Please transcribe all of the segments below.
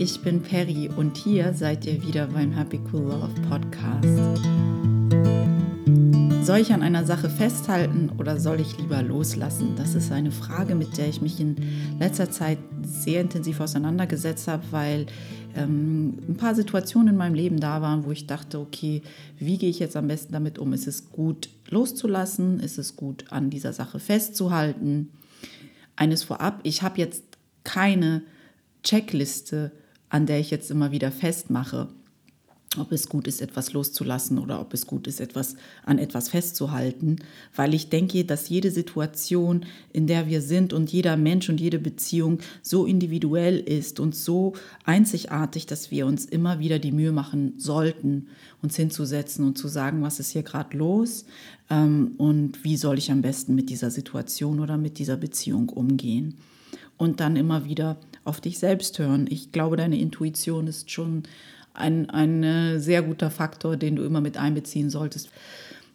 ich bin Perry und hier seid ihr wieder beim Happy Cool Love Podcast. Soll ich an einer Sache festhalten oder soll ich lieber loslassen? Das ist eine Frage, mit der ich mich in letzter Zeit sehr intensiv auseinandergesetzt habe, weil ähm, ein paar Situationen in meinem Leben da waren, wo ich dachte, okay, wie gehe ich jetzt am besten damit um? Ist es gut loszulassen? Ist es gut an dieser Sache festzuhalten? Eines vorab, ich habe jetzt keine Checkliste, an der ich jetzt immer wieder festmache, ob es gut ist, etwas loszulassen oder ob es gut ist, etwas an etwas festzuhalten, weil ich denke, dass jede Situation, in der wir sind und jeder Mensch und jede Beziehung so individuell ist und so einzigartig, dass wir uns immer wieder die Mühe machen sollten, uns hinzusetzen und zu sagen, was ist hier gerade los ähm, und wie soll ich am besten mit dieser Situation oder mit dieser Beziehung umgehen. Und dann immer wieder auf dich selbst hören. Ich glaube, deine Intuition ist schon ein, ein äh, sehr guter Faktor, den du immer mit einbeziehen solltest.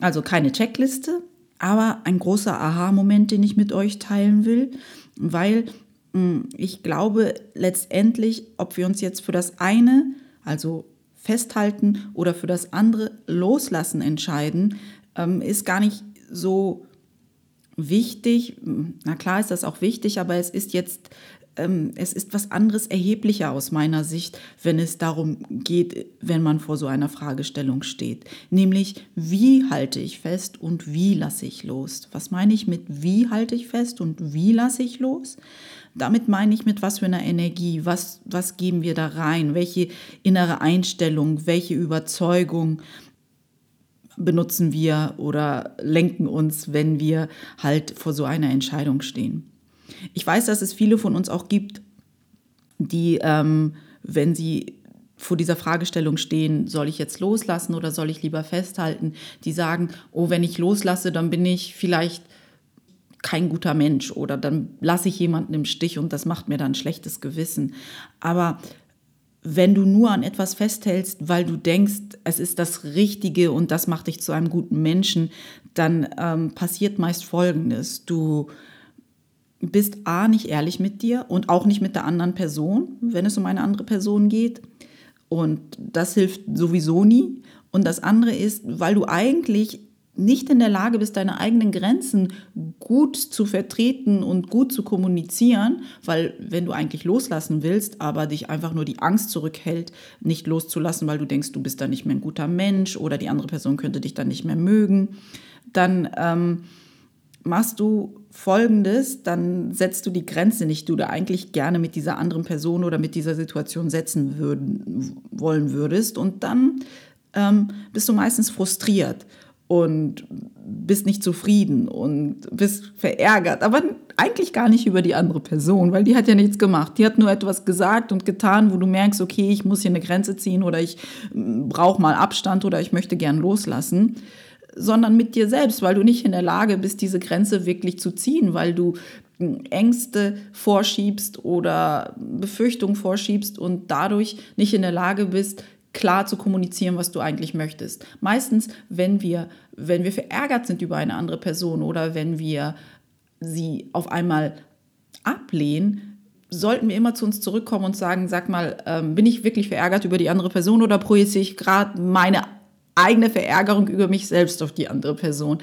Also keine Checkliste, aber ein großer Aha-Moment, den ich mit euch teilen will, weil hm, ich glaube letztendlich, ob wir uns jetzt für das eine, also festhalten oder für das andere loslassen entscheiden, ähm, ist gar nicht so wichtig. Na klar ist das auch wichtig, aber es ist jetzt es ist was anderes erheblicher aus meiner Sicht, wenn es darum geht, wenn man vor so einer Fragestellung steht. Nämlich, wie halte ich fest und wie lasse ich los? Was meine ich mit wie halte ich fest und wie lasse ich los? Damit meine ich mit was für einer Energie, was, was geben wir da rein, welche innere Einstellung, welche Überzeugung benutzen wir oder lenken uns, wenn wir halt vor so einer Entscheidung stehen. Ich weiß, dass es viele von uns auch gibt, die, ähm, wenn sie vor dieser Fragestellung stehen, soll ich jetzt loslassen oder soll ich lieber festhalten, die sagen, oh, wenn ich loslasse, dann bin ich vielleicht kein guter Mensch oder dann lasse ich jemanden im Stich und das macht mir dann schlechtes Gewissen. Aber wenn du nur an etwas festhältst, weil du denkst, es ist das Richtige und das macht dich zu einem guten Menschen, dann ähm, passiert meist Folgendes. Du bist A nicht ehrlich mit dir und auch nicht mit der anderen Person, wenn es um eine andere Person geht. Und das hilft sowieso nie. Und das andere ist, weil du eigentlich nicht in der Lage bist, deine eigenen Grenzen gut zu vertreten und gut zu kommunizieren, weil wenn du eigentlich loslassen willst, aber dich einfach nur die Angst zurückhält, nicht loszulassen, weil du denkst, du bist dann nicht mehr ein guter Mensch oder die andere Person könnte dich dann nicht mehr mögen, dann ähm, machst du Folgendes, dann setzt du die Grenze nicht, die du eigentlich gerne mit dieser anderen Person oder mit dieser Situation setzen würden, wollen würdest. Und dann ähm, bist du meistens frustriert und bist nicht zufrieden und bist verärgert, aber eigentlich gar nicht über die andere Person, weil die hat ja nichts gemacht. Die hat nur etwas gesagt und getan, wo du merkst, okay, ich muss hier eine Grenze ziehen oder ich mm, brauche mal Abstand oder ich möchte gern loslassen sondern mit dir selbst, weil du nicht in der Lage bist, diese Grenze wirklich zu ziehen, weil du hm, Ängste vorschiebst oder Befürchtungen vorschiebst und dadurch nicht in der Lage bist, klar zu kommunizieren, was du eigentlich möchtest. Meistens, wenn wir, wenn wir verärgert sind über eine andere Person oder wenn wir sie auf einmal ablehnen, sollten wir immer zu uns zurückkommen und sagen, sag mal, ähm, bin ich wirklich verärgert über die andere Person oder projiziere ich gerade meine eigene Verärgerung über mich selbst auf die andere Person.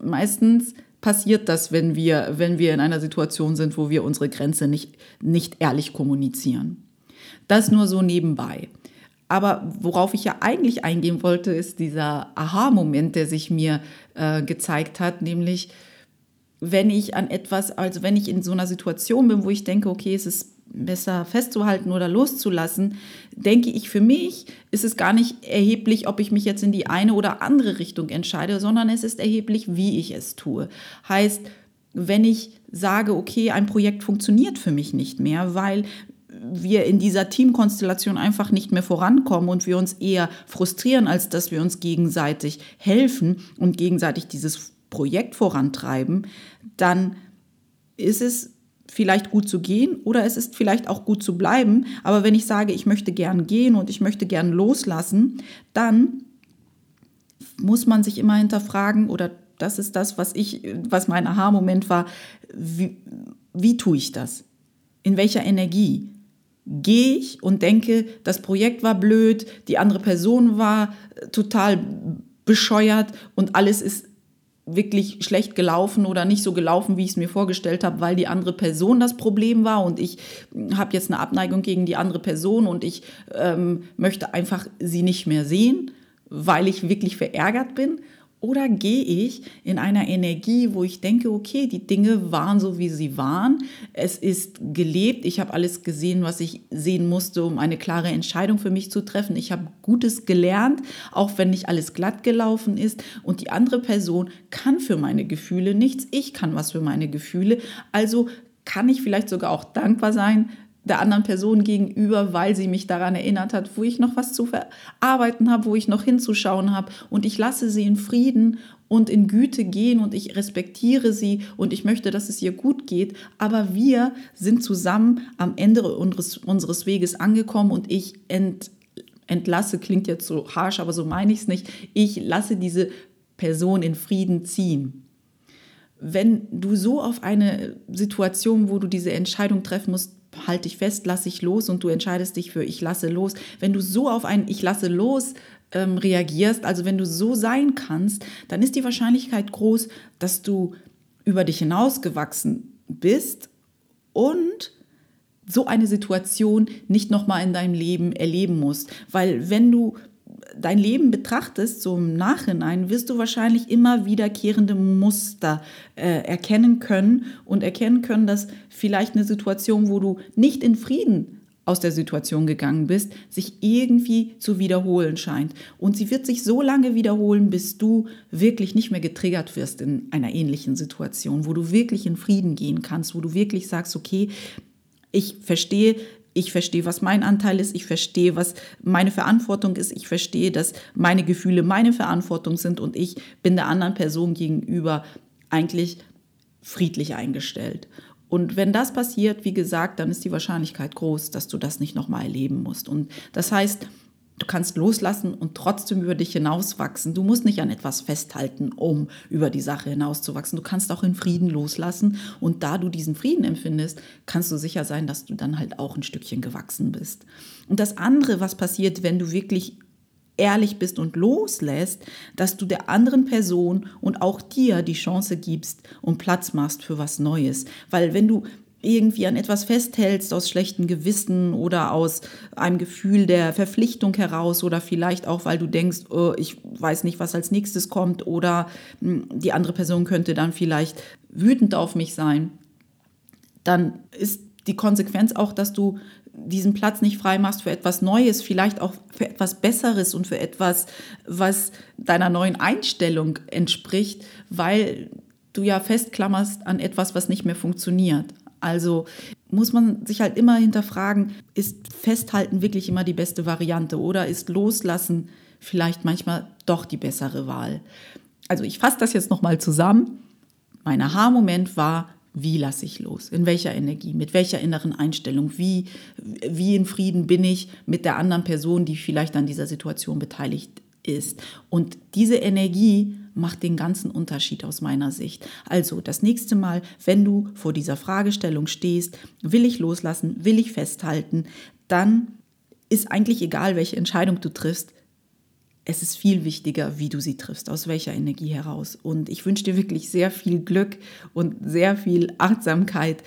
Meistens passiert das, wenn wir, wenn wir in einer Situation sind, wo wir unsere Grenze nicht, nicht ehrlich kommunizieren. Das nur so nebenbei. Aber worauf ich ja eigentlich eingehen wollte, ist dieser Aha-Moment, der sich mir äh, gezeigt hat, nämlich wenn ich an etwas, also wenn ich in so einer Situation bin, wo ich denke, okay, es ist besser festzuhalten oder loszulassen, denke ich für mich, ist es gar nicht erheblich, ob ich mich jetzt in die eine oder andere Richtung entscheide, sondern es ist erheblich, wie ich es tue. Heißt, wenn ich sage, okay, ein Projekt funktioniert für mich nicht mehr, weil wir in dieser Teamkonstellation einfach nicht mehr vorankommen und wir uns eher frustrieren, als dass wir uns gegenseitig helfen und gegenseitig dieses Projekt vorantreiben, dann ist es vielleicht gut zu gehen oder es ist vielleicht auch gut zu bleiben. Aber wenn ich sage, ich möchte gern gehen und ich möchte gern loslassen, dann muss man sich immer hinterfragen oder das ist das, was ich, was mein Aha-Moment war. Wie, wie tue ich das? In welcher Energie? gehe ich und denke, das Projekt war blöd, die andere Person war total bescheuert und alles ist wirklich schlecht gelaufen oder nicht so gelaufen, wie ich es mir vorgestellt habe, weil die andere Person das Problem war und ich habe jetzt eine Abneigung gegen die andere Person und ich ähm, möchte einfach sie nicht mehr sehen, weil ich wirklich verärgert bin oder gehe ich in einer Energie, wo ich denke, okay, die Dinge waren so, wie sie waren. Es ist gelebt. Ich habe alles gesehen, was ich sehen musste, um eine klare Entscheidung für mich zu treffen. Ich habe Gutes gelernt, auch wenn nicht alles glatt gelaufen ist. Und die andere Person kann für meine Gefühle nichts. Ich kann was für meine Gefühle. Also kann ich vielleicht sogar auch dankbar sein, der anderen Person gegenüber, weil sie mich daran erinnert hat, wo ich noch was zu verarbeiten habe, wo ich noch hinzuschauen habe. Und ich lasse sie in Frieden und in Güte gehen und ich respektiere sie und ich möchte, dass es ihr gut geht. Aber wir sind zusammen am Ende unseres, unseres Weges angekommen und ich ent, entlasse, klingt jetzt so harsch, aber so meine ich es nicht. Ich lasse diese Person in Frieden ziehen wenn du so auf eine Situation, wo du diese Entscheidung treffen musst, halte ich fest, lasse ich los und du entscheidest dich für ich lasse los. Wenn du so auf ein ich lasse los ähm, reagierst, also wenn du so sein kannst, dann ist die Wahrscheinlichkeit groß, dass du über dich hinausgewachsen bist und so eine Situation nicht nochmal in deinem Leben erleben musst. Weil wenn du dein Leben betrachtest, so im Nachhinein, wirst du wahrscheinlich immer wiederkehrende Muster äh, erkennen können und erkennen können, dass vielleicht eine Situation, wo du nicht in Frieden aus der Situation gegangen bist, sich irgendwie zu wiederholen scheint. Und sie wird sich so lange wiederholen, bis du wirklich nicht mehr getriggert wirst in einer ähnlichen Situation, wo du wirklich in Frieden gehen kannst, wo du wirklich sagst, okay, ich verstehe, ich verstehe, was mein Anteil ist, ich verstehe, was meine Verantwortung ist, ich verstehe, dass meine Gefühle meine Verantwortung sind und ich bin der anderen Person gegenüber eigentlich friedlich eingestellt. Und wenn das passiert, wie gesagt, dann ist die Wahrscheinlichkeit groß, dass du das nicht nochmal erleben musst. Und das heißt, Du kannst loslassen und trotzdem über dich hinauswachsen. Du musst nicht an etwas festhalten, um über die Sache hinauszuwachsen. Du kannst auch in Frieden loslassen. Und da du diesen Frieden empfindest, kannst du sicher sein, dass du dann halt auch ein Stückchen gewachsen bist. Und das andere, was passiert, wenn du wirklich ehrlich bist und loslässt, dass du der anderen Person und auch dir die Chance gibst und Platz machst für was Neues. Weil wenn du irgendwie an etwas festhältst aus schlechtem Gewissen oder aus einem Gefühl der Verpflichtung heraus oder vielleicht auch, weil du denkst, oh, ich weiß nicht, was als nächstes kommt oder hm, die andere Person könnte dann vielleicht wütend auf mich sein, dann ist die Konsequenz auch, dass du diesen Platz nicht frei machst für etwas Neues, vielleicht auch für etwas Besseres und für etwas, was deiner neuen Einstellung entspricht, weil du ja festklammerst an etwas, was nicht mehr funktioniert. Also muss man sich halt immer hinterfragen, ist Festhalten wirklich immer die beste Variante oder ist Loslassen vielleicht manchmal doch die bessere Wahl? Also ich fasse das jetzt nochmal zusammen. Mein Aha-Moment war, wie lasse ich los? In welcher Energie? Mit welcher inneren Einstellung? Wie, wie in Frieden bin ich mit der anderen Person, die vielleicht an dieser Situation beteiligt ist? Und diese Energie macht den ganzen Unterschied aus meiner Sicht. Also das nächste Mal, wenn du vor dieser Fragestellung stehst, will ich loslassen, will ich festhalten, dann ist eigentlich egal, welche Entscheidung du triffst. Es ist viel wichtiger, wie du sie triffst, aus welcher Energie heraus. Und ich wünsche dir wirklich sehr viel Glück und sehr viel Achtsamkeit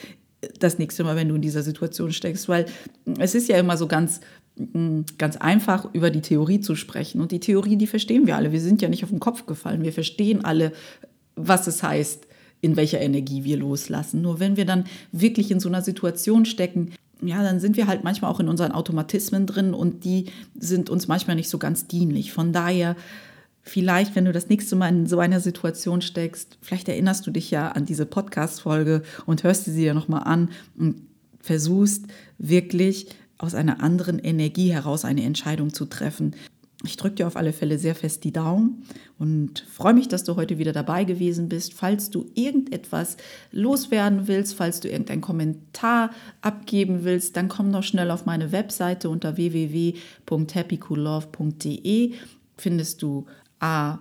das nächste Mal, wenn du in dieser Situation steckst, weil es ist ja immer so ganz ganz einfach über die Theorie zu sprechen. Und die Theorie, die verstehen wir alle. Wir sind ja nicht auf den Kopf gefallen. Wir verstehen alle, was es heißt, in welcher Energie wir loslassen. Nur wenn wir dann wirklich in so einer Situation stecken, ja, dann sind wir halt manchmal auch in unseren Automatismen drin und die sind uns manchmal nicht so ganz dienlich. Von daher, vielleicht, wenn du das nächste Mal in so einer Situation steckst, vielleicht erinnerst du dich ja an diese Podcast-Folge und hörst sie dir nochmal an und versuchst wirklich aus einer anderen Energie heraus eine Entscheidung zu treffen. Ich drücke dir auf alle Fälle sehr fest die Daumen und freue mich, dass du heute wieder dabei gewesen bist. Falls du irgendetwas loswerden willst, falls du irgendeinen Kommentar abgeben willst, dann komm doch schnell auf meine Webseite unter www.happycoollove.de. Findest du A,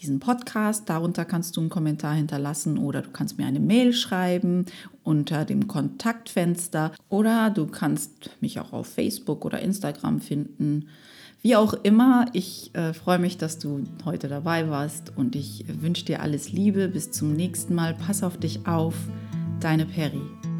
diesen Podcast. Darunter kannst du einen Kommentar hinterlassen oder du kannst mir eine Mail schreiben unter dem Kontaktfenster oder du kannst mich auch auf Facebook oder Instagram finden. Wie auch immer, ich äh, freue mich, dass du heute dabei warst und ich wünsche dir alles Liebe. Bis zum nächsten Mal. Pass auf dich auf. Deine Peri.